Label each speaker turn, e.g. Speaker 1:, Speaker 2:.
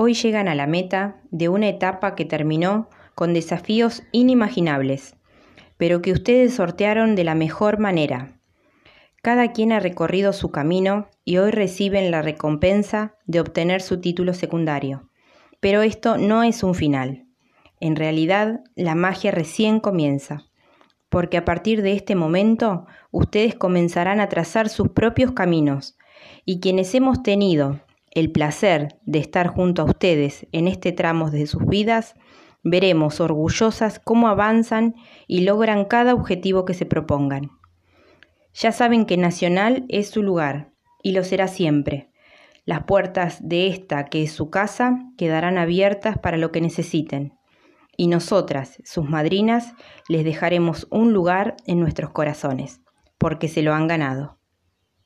Speaker 1: Hoy llegan a la meta de una etapa que terminó con desafíos inimaginables, pero que ustedes sortearon de la mejor manera. Cada quien ha recorrido su camino y hoy reciben la recompensa de obtener su título secundario. Pero esto no es un final. En realidad, la magia recién comienza, porque a partir de este momento ustedes comenzarán a trazar sus propios caminos, y quienes hemos tenido el placer de estar junto a ustedes en este tramo de sus vidas, veremos orgullosas cómo avanzan y logran cada objetivo que se propongan. Ya saben que Nacional es su lugar y lo será siempre. Las puertas de esta que es su casa quedarán abiertas para lo que necesiten. Y nosotras, sus madrinas, les dejaremos un lugar en nuestros corazones, porque se lo han ganado.